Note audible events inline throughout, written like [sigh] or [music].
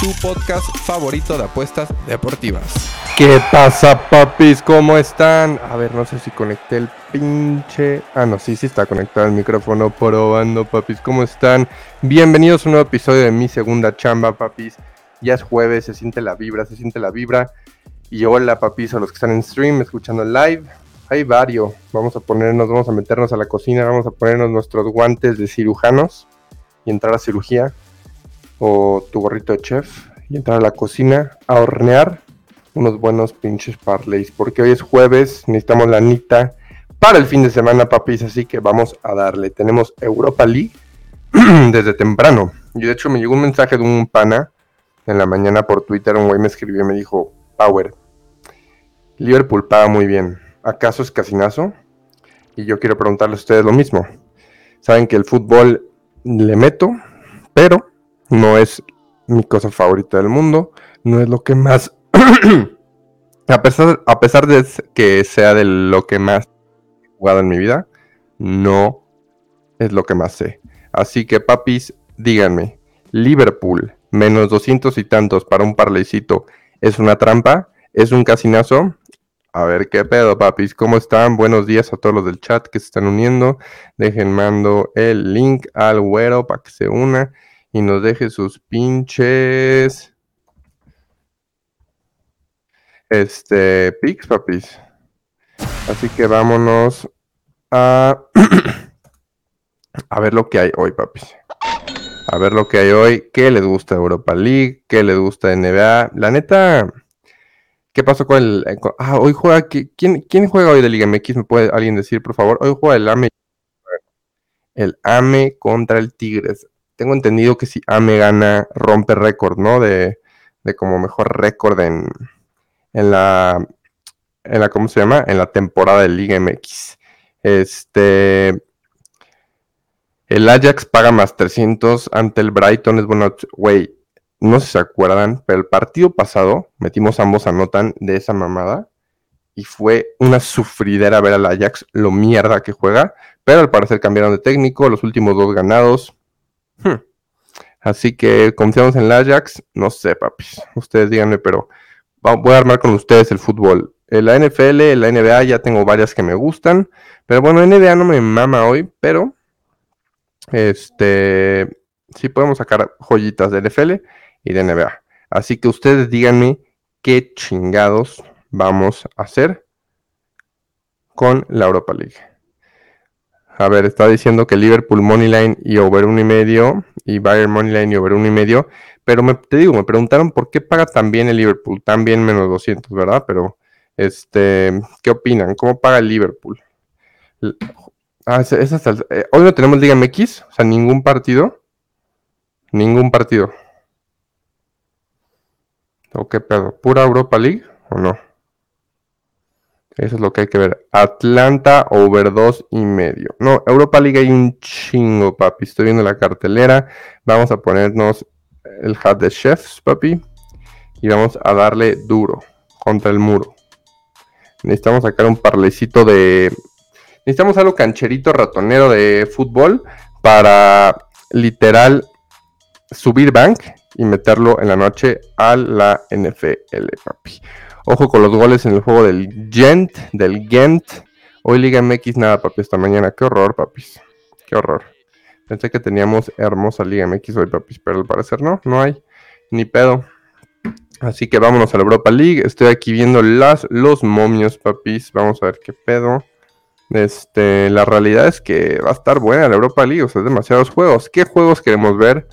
tu podcast favorito de apuestas deportivas. ¿Qué pasa, papis? ¿Cómo están? A ver, no sé si conecté el pinche. Ah, no, sí, sí está conectado el micrófono. Probando, papis. ¿Cómo están? Bienvenidos a un nuevo episodio de Mi Segunda Chamba, papis. Ya es jueves, se siente la vibra, se siente la vibra. Y hola, papis, a los que están en stream, escuchando live. Hay varios. Vamos a ponernos, vamos a meternos a la cocina, vamos a ponernos nuestros guantes de cirujanos y entrar a cirugía, o tu gorrito de chef y entrar a la cocina a hornear unos buenos pinches parleys, porque hoy es jueves, necesitamos la anita para el fin de semana, papis, así que vamos a darle. Tenemos Europa League [clears throat] desde temprano. Y de hecho me llegó un mensaje de un pana en la mañana por Twitter, un güey me escribió y me dijo, Power, Liverpool paga muy bien. ¿Acaso es casinazo? Y yo quiero preguntarle a ustedes lo mismo. Saben que el fútbol le meto, pero no es mi cosa favorita del mundo, no es lo que más, [clears throat] a, pesar, a pesar de que sea de lo que más he jugado en mi vida, no es lo que más sé. Así que papis, díganme, Liverpool, menos 200 y tantos para un parleycito, ¿es una trampa? ¿Es un casinazo? A ver qué pedo, papis. ¿Cómo están? Buenos días a todos los del chat que se están uniendo. Dejen mando el link al güero para que se una y nos deje sus pinches. Este, pics, papis. Así que vámonos a. [clears throat] a ver lo que hay hoy, papis. A ver lo que hay hoy. ¿Qué les gusta Europa League? ¿Qué les gusta NBA? La neta. ¿Qué pasó con el... Eh, ah, hoy juega... ¿quién, ¿Quién juega hoy de Liga MX? ¿Me puede alguien decir, por favor? Hoy juega el AME. El AME contra el Tigres. Tengo entendido que si AME gana, rompe récord, ¿no? De, como mejor récord en, en la... En la, ¿cómo se llama? En la temporada de Liga MX. Este... El Ajax paga más 300 ante el Brighton. Es bueno, güey no sé si se acuerdan, pero el partido pasado metimos ambos anotan de esa mamada y fue una sufridera ver al Ajax lo mierda que juega, pero al parecer cambiaron de técnico, los últimos dos ganados. Hmm. Así que confiamos en el Ajax, no sé, papis, ustedes díganme, pero voy a armar con ustedes el fútbol. La NFL, la NBA ya tengo varias que me gustan, pero bueno, NBA no me mama hoy, pero este sí podemos sacar joyitas de NFL y de NBA. Así que ustedes díganme qué chingados vamos a hacer con la Europa League. A ver, está diciendo que Liverpool Moneyline y over uno y medio y Bayern Moneyline y over uno y medio. Pero me, te digo, me preguntaron por qué paga tan bien el Liverpool, tan bien menos 200, ¿verdad? Pero, este, ¿qué opinan? ¿Cómo paga el Liverpool? Ah, eh, hoy no tenemos Liga MX, o sea, ningún partido. Ningún partido. ¿O qué pedo? ¿Pura Europa League o no? Eso es lo que hay que ver. Atlanta over 2 y medio. No, Europa League hay un chingo, papi. Estoy viendo la cartelera. Vamos a ponernos el hat de chefs, papi. Y vamos a darle duro contra el muro. Necesitamos sacar un parlecito de... Necesitamos algo cancherito ratonero de fútbol para literal subir bank y meterlo en la noche a la NFL, papi. Ojo con los goles en el juego del Gent, del Gent. Hoy Liga MX nada, papi, esta mañana. Qué horror, papis. Qué horror. Pensé que teníamos hermosa Liga MX hoy, papis, pero al parecer no, no hay. Ni pedo. Así que vámonos a la Europa League. Estoy aquí viendo las, los momios, papis. Vamos a ver qué pedo. Este, la realidad es que va a estar buena la Europa League. O sea, demasiados juegos. ¿Qué juegos queremos ver?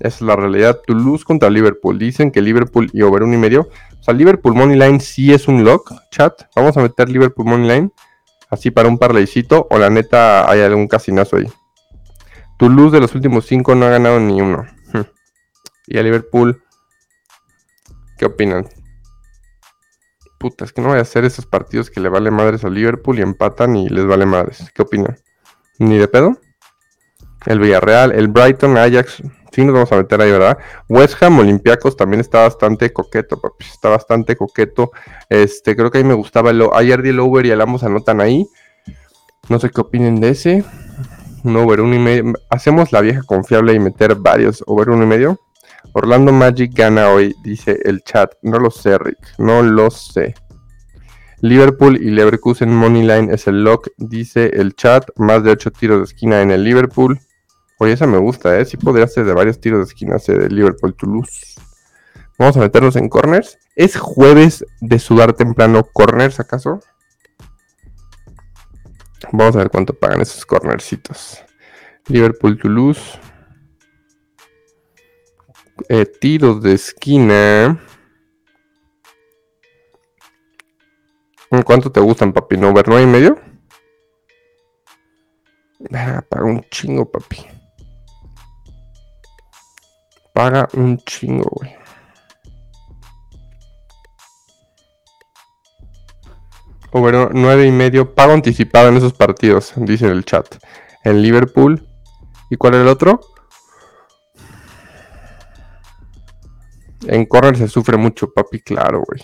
Es la realidad. Toulouse contra Liverpool. Dicen que Liverpool y over 1 y medio. O sea, Liverpool Moneyline sí es un lock, chat. Vamos a meter Liverpool Moneyline. Así para un parleycito. O la neta hay algún casinazo ahí. Toulouse de los últimos 5 no ha ganado ni uno. Y a Liverpool. ¿Qué opinan? puta, es que no voy a hacer esos partidos que le vale madres a Liverpool y empatan y les vale madres. ¿Qué opinan? ¿Ni de pedo? El Villarreal, el Brighton, Ajax, sí nos vamos a meter ahí, ¿verdad? West Ham, Olympiacos también está bastante coqueto, papi, está bastante coqueto. Este, creo que a mí me gustaba el ayer di el over y el ambos anotan ahí. No sé qué opinen de ese. Un over uno y medio. Hacemos la vieja confiable y meter varios over uno y medio. Orlando Magic gana hoy, dice el chat. No lo sé, Rick. No lo sé. Liverpool y Leverkusen Moneyline es el lock, dice el chat. Más de 8 tiros de esquina en el Liverpool. Oye, esa me gusta, ¿eh? Sí podría ser de varios tiros de esquina ese de Liverpool Toulouse. Vamos a meternos en corners. ¿Es jueves de sudar temprano corners acaso? Vamos a ver cuánto pagan esos cornercitos. Liverpool Toulouse. Eh, tiros de esquina. ¿Cuánto te gustan, papi? ¿No ver y medio? Ah, paga un chingo, papi. Paga un chingo, güey. Over nueve y medio. Pago anticipado en esos partidos, dice el chat. En Liverpool. ¿Y cuál es el otro? En corner se sufre mucho, papi, claro, güey.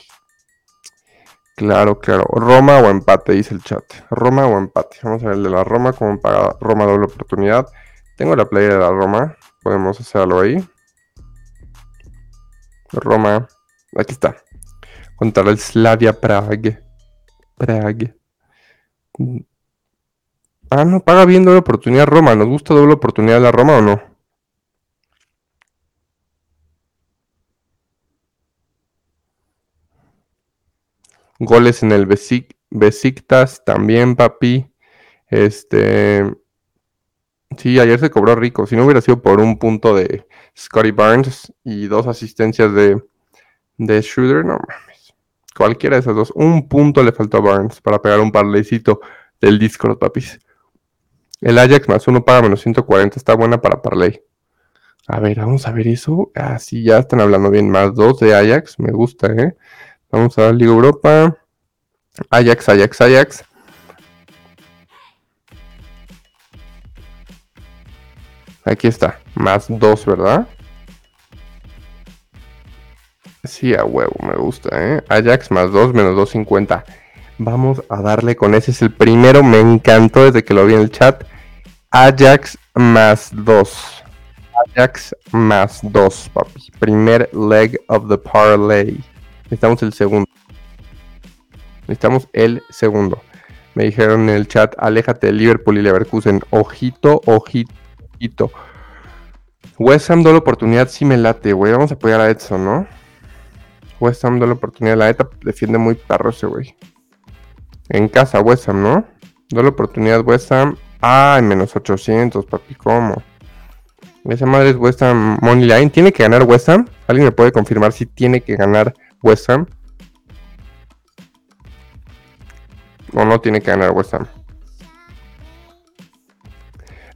Claro, claro. Roma o empate, dice el chat. Roma o empate. Vamos a ver el de la Roma, como paga Roma doble oportunidad. Tengo la playa de la Roma. Podemos hacerlo ahí. Roma. Aquí está. Contra el Slavia Prague. Prague. Ah, no, paga bien doble oportunidad Roma. ¿Nos gusta doble oportunidad la Roma o no? Goles en el Besiktas también, papi. Este. Sí, ayer se cobró rico. Si no hubiera sido por un punto de Scotty Barnes y dos asistencias de, de Schroeder, no mames. Cualquiera de esas dos. Un punto le faltó a Barnes para pegar un parleycito del Discord, papis. El Ajax más uno paga menos 140. Está buena para parlay. A ver, vamos a ver eso. Ah, sí, ya están hablando bien. Más dos de Ajax. Me gusta, ¿eh? Vamos a la Liga Europa. Ajax, Ajax, Ajax. Aquí está, más 2, ¿verdad? Sí, a huevo, me gusta, ¿eh? Ajax más 2, menos 250. Vamos a darle con ese, es el primero, me encantó desde que lo vi en el chat. Ajax más 2. Ajax más 2, papi. Primer leg of the parlay. Necesitamos el segundo. Necesitamos el segundo. Me dijeron en el chat, aléjate de Liverpool y Leverkusen. Ojito, ojito, ojito. West Ham doble oportunidad sí me late, güey. Vamos a apoyar a Edson, ¿no? West Ham doble oportunidad. La ETA defiende muy perro ese, güey. En casa, West Ham, ¿no? Doble oportunidad, West Ham. Ay, menos 800, papi, ¿cómo? Esa madre es West Ham Money Line. ¿Tiene que ganar West Ham? ¿Alguien me puede confirmar si tiene que ganar West Ham. O no tiene que ganar West Ham.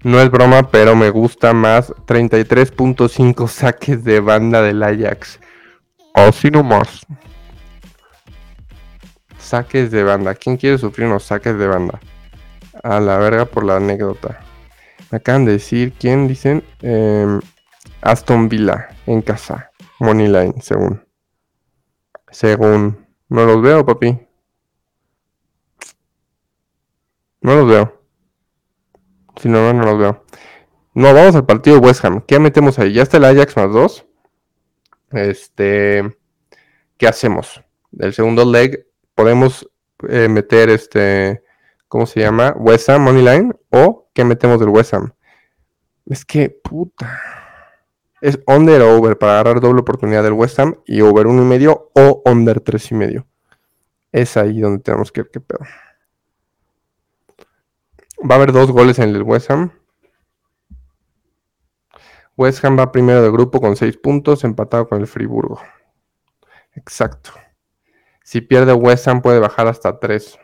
No es broma, pero me gusta más 33.5 saques de banda del Ajax. Así nomás. Saques de banda. ¿Quién quiere sufrir unos saques de banda? A la verga por la anécdota. Me acaban de decir, ¿quién dicen? Em, Aston Villa en casa. Moneyline, según. Según. No los veo, papi. No los veo. Si no, no los veo. No, vamos al partido de West Ham. ¿Qué metemos ahí? Ya está el Ajax más 2. Este. ¿Qué hacemos? El segundo leg podemos eh, meter este. ¿Cómo se llama? West Ham Moneyline. ¿O qué metemos del West Ham? Es que, puta. Es under o over para agarrar doble oportunidad del West Ham y over uno y medio o under tres y medio. Es ahí donde tenemos que ver qué pedo. Va a haber dos goles en el West Ham. West Ham va primero de grupo con seis puntos, empatado con el Friburgo. Exacto. Si pierde West Ham puede bajar hasta tres.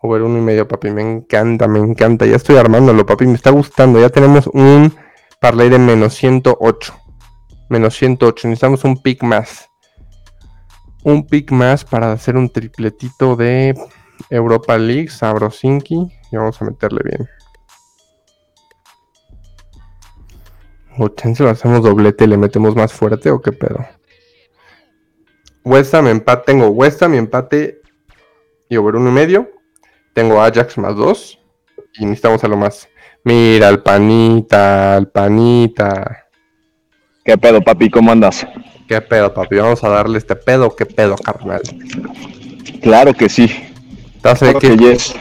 Over uno y medio, papi. Me encanta, me encanta. Ya estoy armándolo, papi. Me está gustando. Ya tenemos un Parlay de menos 108. Menos 108. Necesitamos un pick más. un pick más para hacer un tripletito de Europa League, Sabrosinki. Y vamos a meterle bien. O chance lo hacemos doblete y le metemos más fuerte o qué pedo. West Ham empate. Tengo West Ham empate y over uno y medio. Tengo Ajax más dos. Y necesitamos a lo más. Mira, el panita, el panita. ¿Qué pedo, papi? ¿Cómo andas? ¿Qué pedo, papi? Vamos a darle este pedo. ¿Qué pedo, carnal? Claro que sí. Claro que, yes.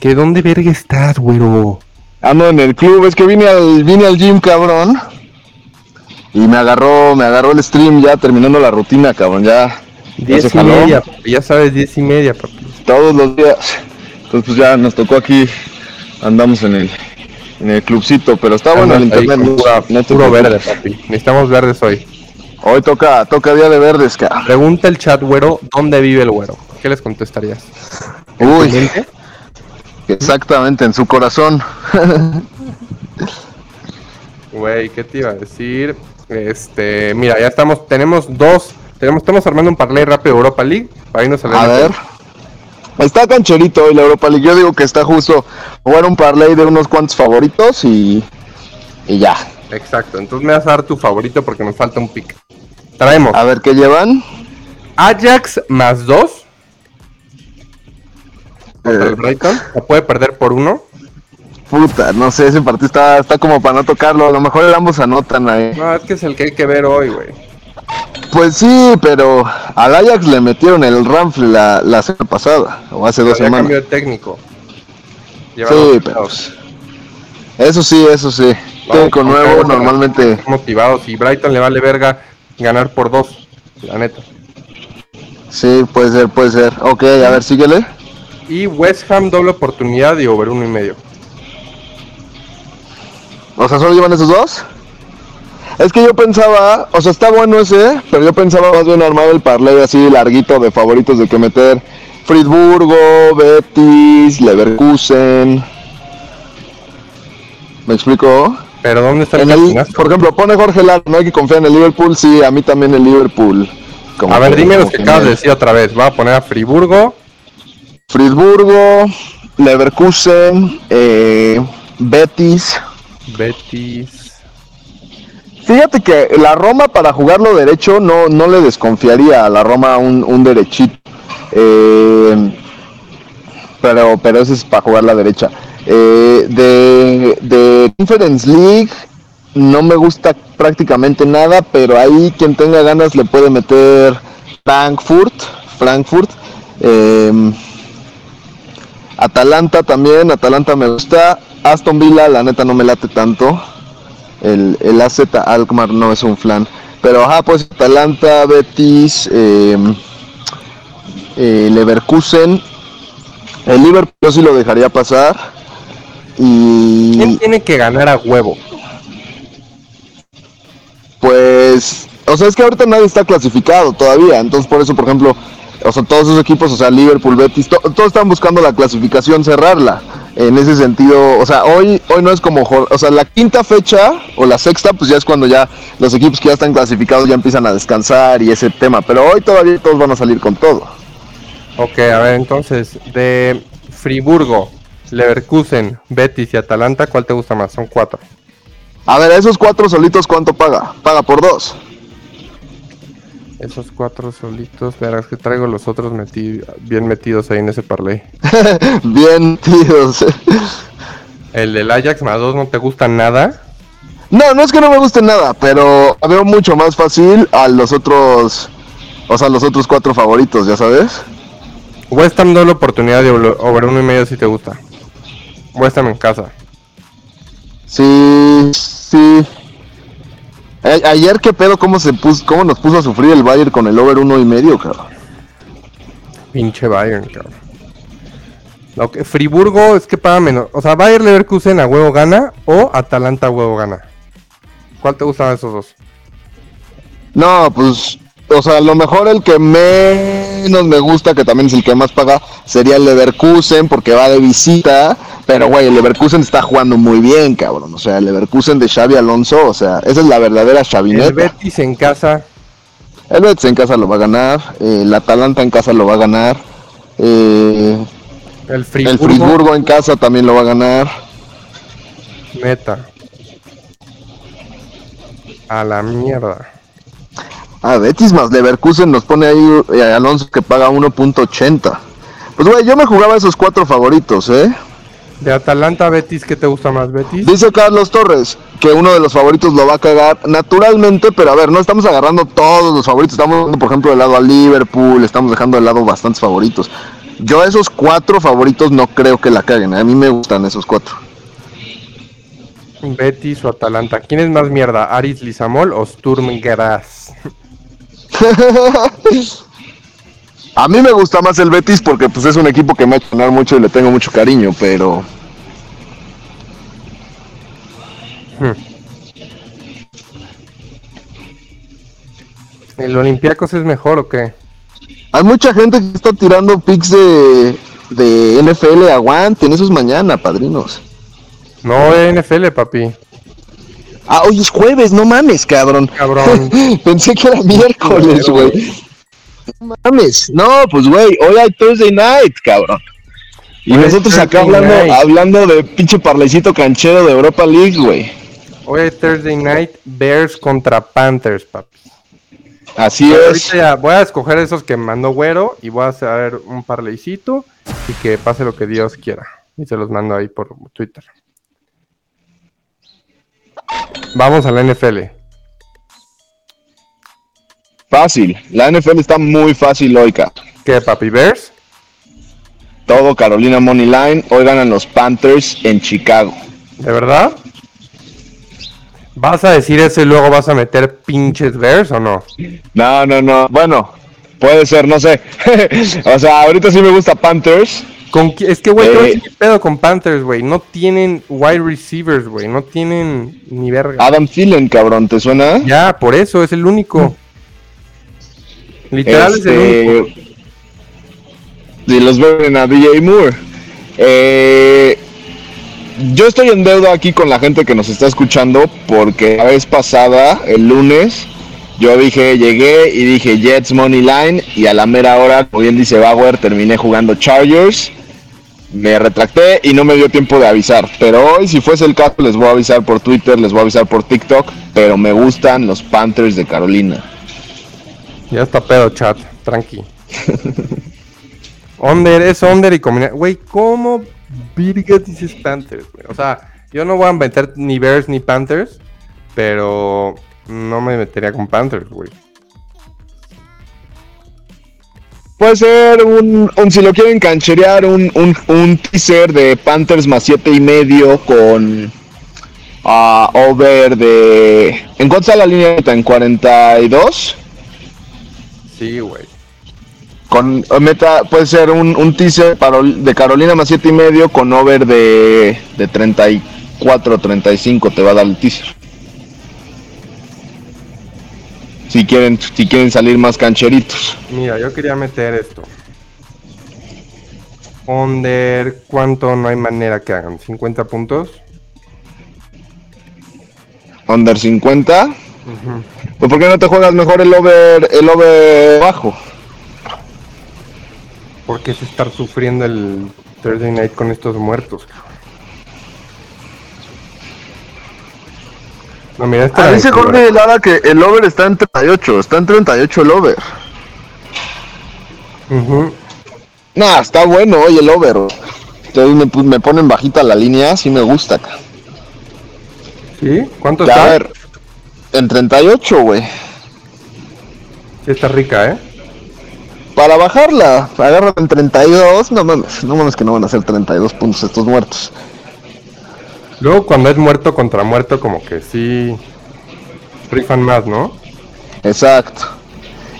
¿Que dónde verga estás, güero? Ando en el club, es que vine al, vine al gym, cabrón. Y me agarró, me agarró el stream ya terminando la rutina, cabrón. Ya. Diez y media, ya sabes, diez y media, papi. Todos los días. Entonces pues ya nos tocó aquí. Andamos en el, en el clubcito, pero está bueno el internet. no puro verde, papi. Necesitamos verdes hoy. Hoy toca, toca día de verdes, cabrón. Pregunta el chat, güero, ¿dónde vive el güero? ¿Qué les contestarías? Uy. Exactamente, en su corazón. Güey, ¿qué te iba a decir? Este, mira, ya estamos, tenemos dos, tenemos, estamos armando un parlay rápido Europa League para irnos a, a ver. Está cancherito hoy la Europa League. Yo digo que está justo jugar un parlay de unos cuantos favoritos y, y ya. Exacto, entonces me vas a dar tu favorito porque nos falta un pick. Traemos. A ver qué llevan. Ajax más dos el Brighton. ¿O puede perder por uno? Puta, no sé, ese partido está, está como para no tocarlo. A lo mejor el ambos anotan ahí. No, es que es el que hay que ver hoy, güey. Pues sí, pero al Ajax le metieron el Ramfle la, la semana pasada, o hace dos semanas. cambio de técnico. sí, pero. Eso sí, eso sí. técnico nuevo, normalmente. Motivados y Brighton le vale verga ganar por dos, la neta. Sí, puede ser, puede ser. Ok, a ver, síguele. Y West Ham doble oportunidad y over uno y medio. O sea, ¿solo llevan esos dos? Es que yo pensaba, o sea, está bueno ese, pero yo pensaba más bien armar el parlay así larguito de favoritos de que meter Friburgo, Betis, Leverkusen. ¿Me explico? ¿Pero dónde está el, el Por ejemplo, pone Jorge Lara, no hay que confiar en el Liverpool, sí, a mí también el Liverpool. a ver, dime los que acabas de decir otra vez. Voy a poner a Friburgo, Friburgo, Leverkusen, eh, Betis. Betis. Fíjate que la Roma para jugarlo derecho no, no le desconfiaría a la Roma un, derechito. Eh, pero, pero ese es para jugar la derecha. Eh, de, de Conference League no me gusta prácticamente nada, pero ahí quien tenga ganas le puede meter Frankfurt. Frankfurt. Eh, Atalanta también, Atalanta me gusta. Aston Villa, la neta no me late tanto. El, el AZ Alkmaar no es un flan. Pero ajá, pues Atalanta, Betis, em, eh, Leverkusen. El Liverpool yo sí lo dejaría pasar. Y... ¿Quién tiene que ganar a huevo? Pues, o sea, es que ahorita nadie está clasificado todavía. Entonces, por eso, por ejemplo, o sea, todos esos equipos, o sea, Liverpool, Betis, todos están buscando la clasificación, cerrarla. En ese sentido, o sea, hoy, hoy no es como, o sea, la quinta fecha o la sexta, pues ya es cuando ya los equipos que ya están clasificados ya empiezan a descansar y ese tema. Pero hoy todavía todos van a salir con todo. Ok, a ver, entonces, de Friburgo, Leverkusen, Betis y Atalanta, ¿cuál te gusta más? Son cuatro. A ver, esos cuatro solitos, ¿cuánto paga? Paga por dos. Esos cuatro solitos, verás que traigo los otros bien metidos ahí en ese parlay. [laughs] bien metidos. ¿El del Ajax más dos no te gusta nada? No, no es que no me guste nada, pero veo mucho más fácil a los otros, o sea, los otros cuatro favoritos, ya sabes. West Ham doble oportunidad de over uno y medio si te gusta. West Ham en casa. Sí, sí, ayer qué pedo, cómo se puso, cómo nos puso a sufrir el Bayern con el over uno y medio, cabrón. Pinche Bayern, cabrón. Que, Friburgo es que paga menos. O sea, Bayern Leverkusen a huevo gana o Atalanta a huevo gana. ¿Cuál te gustan esos dos? No, pues, o sea, a lo mejor el que menos me gusta, que también es el que más paga, sería el Leverkusen, porque va de visita. Pero, güey, el Leverkusen está jugando muy bien, cabrón. O sea, el Leverkusen de Xavi Alonso, o sea, esa es la verdadera Xavi El Betis en casa. El Betis en casa lo va a ganar, eh, el Atalanta en casa lo va a ganar, eh, El Friburgo. el Friburgo en casa también lo va a ganar. Neta. A la mierda. Ah, Betis más Leverkusen nos pone ahí eh, Alonso que paga 1.80. Pues güey, yo me jugaba esos cuatro favoritos, ¿eh? De Atalanta Betis, ¿qué te gusta más, Betis? Dice Carlos Torres que uno de los favoritos lo va a cagar naturalmente, pero a ver, no estamos agarrando todos los favoritos, estamos dando, por ejemplo, de lado a Liverpool, estamos dejando de lado bastantes favoritos. Yo esos cuatro favoritos no creo que la caguen, a mí me gustan esos cuatro. Betis o Atalanta. ¿Quién es más mierda? ¿Aris Lizamol o Sturm Graz? [laughs] [laughs] A mí me gusta más el Betis porque pues es un equipo que me ha hecho ganar mucho y le tengo mucho cariño, pero ¿El Olympiacos es mejor o qué? hay mucha gente que está tirando picks de, de NFL, aguanten, eso es mañana, padrinos. No, NFL, papi. Ah, hoy es jueves, no mames, cabrón. Cabrón. [laughs] Pensé que era miércoles, güey. No mames. No, pues güey, hoy hay Thursday night, cabrón. Y Hoy nosotros acá Thursday hablando, night. hablando de pinche parlecito canchero de Europa League, güey. Hoy es Thursday Night Bears contra Panthers, papi. Así Ahorita es. ya voy a escoger esos que mandó Güero y voy a hacer un parleycito y que pase lo que Dios quiera. Y se los mando ahí por Twitter. Vamos a la NFL. Fácil. La NFL está muy fácil hoy, ca. ¿Qué, papi? ¿Bears? Todo Carolina Money Line. Hoy ganan los Panthers en Chicago. ¿De verdad? ¿Vas a decir eso y luego vas a meter pinches Bears o no? No, no, no. Bueno, puede ser, no sé. [laughs] o sea, ahorita sí me gusta Panthers. Con es que, güey, Eh. qué pedo con Panthers, güey. No tienen wide receivers, güey. No tienen ni verga. Adam Thielen, cabrón, ¿te suena? Ya, por eso, es el único. Literal es el Este, único. Y los ven a DJ Moore. Eh, yo estoy en deuda aquí con la gente que nos está escuchando porque la vez pasada, el lunes, yo dije, llegué y dije Jets Money Line y a la mera hora, como bien dice Bauer, terminé jugando Chargers. Me retracté y no me dio tiempo de avisar. Pero hoy, si fuese el caso, les voy a avisar por Twitter, les voy a avisar por TikTok. Pero me gustan los Panthers de Carolina. Ya está pedo, chat. Tranqui. Under es under y combina. Güey, ¿cómo virga dices Panthers, güey? O sea, yo no voy a meter ni Bears ni Panthers, pero no me metería con Panthers, güey. Puede ser un, un- si lo quieren cancherear, un, un, un teaser de Panthers más siete y medio con ah, over de... ¿En cuánto está la línea? ¿En 42? Sí, güey. Con eh, meta, puede ser un, un teaser para- de Carolina más siete y medio con over de, de 34, 35 te va a dar el teaser. Si quieren, si quieren salir más cancheritos. Mira, yo quería meter esto. Under, ¿cuánto? No hay manera que hagan. ¿50 puntos? Under 50. Pues ¿por qué no te juegas mejor el over, el over bajo? ¿Por qué es estar sufriendo el Thursday night con estos muertos? cabrón? No, mira, este Ah, dice mi figura. Jorge Lara que el over está en 38, está en 38 el over. Ujú. Nah, está bueno hoy el over. Ustedes me, me ponen bajita la línea, sí me gusta. acá. ¿Sí? ¿Cuánto Ya, está? a ver, en 38, güey. Sí, está rica, ¿eh? Para bajarla, agarra en 32, no mames, no mames que no van a ser 32 puntos estos muertos. Luego cuando es muerto contra muerto, como que sí rifan más, ¿no? Exacto.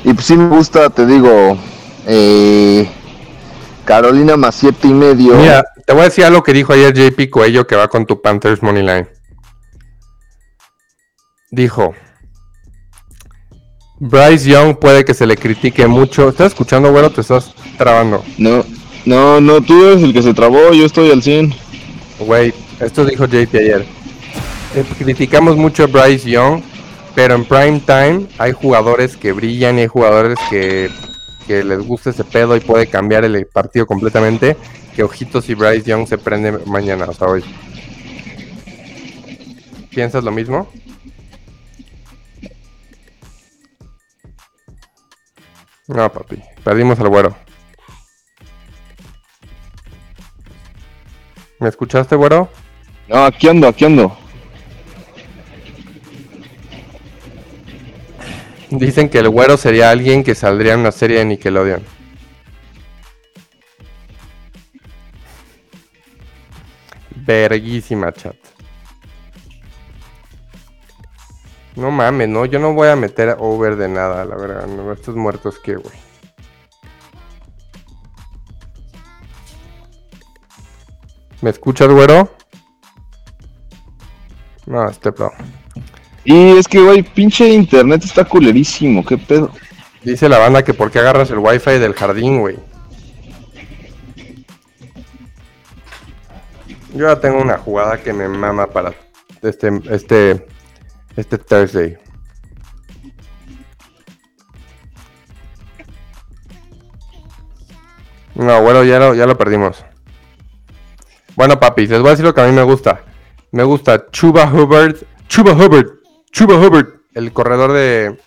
Y pues sí me gusta, te digo, eh, Carolina más siete y medio. Mira, te voy a decir algo que dijo ayer JP Coello que va con tu Panthers Moneyline. Dijo, Bryce Young puede que se le critique mucho. ¿Estás escuchando, güero? Te estás trabando. No, no, no, tú eres el que se trabó, yo estoy al 100. Güey, esto dijo JP ayer. Eh, criticamos mucho a Bryce Young, Pero en prime time hay jugadores que brillan y hay jugadores que, que les gusta ese pedo y puede cambiar el partido completamente. Que Ojitos y Bryce Young se prende mañana, o sea, hoy. ¿Piensas lo mismo? No, papi. Perdimos al güero. ¿Me escuchaste, güero? No, aquí ando, aquí ando. Dicen que el güero sería alguien que saldría en una serie de Nickelodeon. Verguísima, chat. No mames, no, yo no voy a meter over de nada, la verdad. No, estos muertos que, güey. ¿Me escuchas, güero? No, este pro. Y es que, güey, pinche internet está culerísimo, qué pedo. Dice la banda que por qué agarras el wifi del jardín, güey. Yo ya tengo una jugada que me mama para este, este este Thursday. No, bueno, ya lo, ya lo perdimos. Bueno, papis, les voy a decir lo que a mí me gusta. Me gusta Chuba Hubbard, Chuba Hubbard, Chuba Hubbard, el corredor de,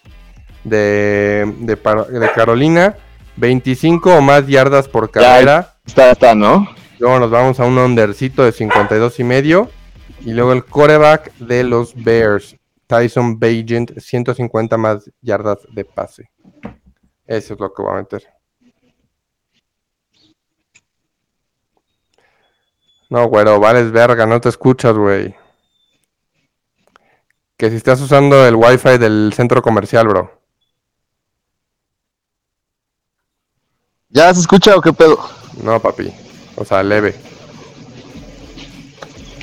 de, de, Carolina. 25 o más yardas por carrera. está, está, ¿no? Luego nos vamos a un undercito de 52 y medio. Y luego el coreback de los Bears, Tyson Bagent, 150 más yardas de pase. Eso es lo que voy a meter. No, güero, vales verga, no te escuchas, güey. Que si estás usando el wifi del centro comercial, bro. ¿Ya se escucha o qué pedo? No, papi. O sea, leve.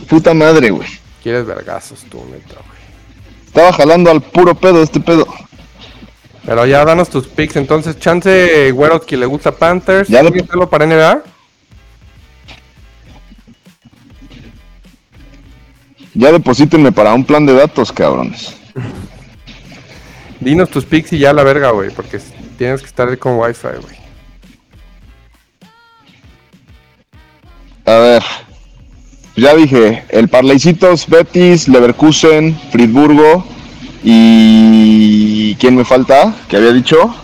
Puta madre, güey. Quieres vergazos tú, neta, güey. Estaba jalando al puro pedo este pedo. Pero ya danos tus picks. Entonces, chance, güero, que le gusta Panthers. ¿Ya lo para NBA? Ya deposítenme para un plan de datos, cabrones. Dinos tus picks y ya la verga, güey. Porque tienes que estar con wifi, güey. A ver. Ya dije, el Parleycitos, Betis, Leverkusen, Friburgo y... ¿Quién me falta? ¿Qué había dicho?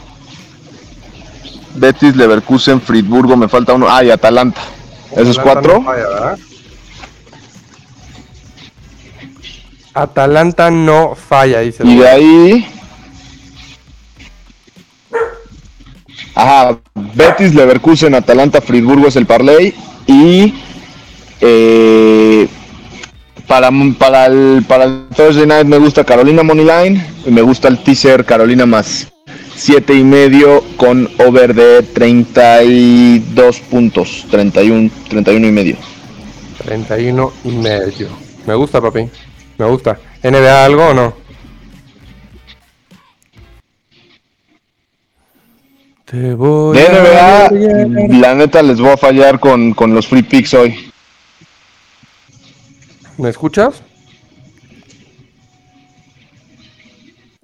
Betis, Leverkusen, Friburgo, me falta uno. Ah, y Atalanta. ¿Esos cuatro? Atalanta no falla, dice. Y de ahí... Ajá, Betis, Leverkusen, Atalanta, Friburgo es el Parley y eh, para, para, el, para el Thursday Night me gusta Carolina Moneyline y me gusta el teaser Carolina más 7 y medio con over de 32 puntos, 31, 31 y medio. 31 y medio. Me gusta, papi. Me gusta. ¿NBA algo o no? Te voy de NBA, la neta les voy a fallar con, con los free picks hoy. ¿Me escuchas?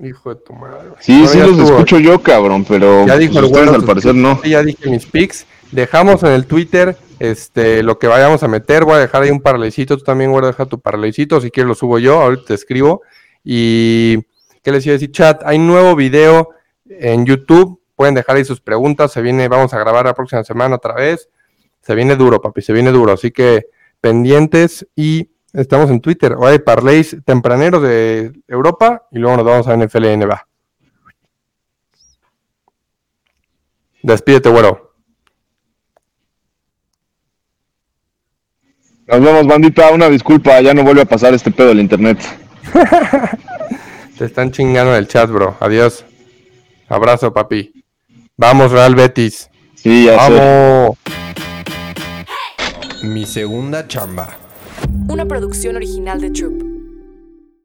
Hijo de tu madre. Sí, sí los escucho yo, cabrón, pero ya dijo el al parecer no. Ya dije mis pics. Dejamos en el Twitter este, lo que vayamos a meter. Voy a dejar ahí un parlecito. Tú también voy a dejar tu parlecito. Si quieres lo subo yo. Ahorita te escribo. Y, ¿qué les iba a decir, chat? Hay nuevo video en YouTube. Pueden dejar ahí sus preguntas. Se viene, vamos a grabar la próxima semana otra vez. Se viene duro, papi. Se viene duro. Así que pendientes y Estamos en Twitter. O hay parlays tempraneros de Europa y luego nos vamos a NFL y NBA. Despídete, güero. Nos vemos, bandita. Una disculpa, ya no vuelve a pasar este pedo del internet. [laughs] Te están chingando en el chat, bro. Adiós. Abrazo, papi. Vamos, Real Betis. Sí, ya Vamos. Mi segunda chamba. Una producción original de Troop.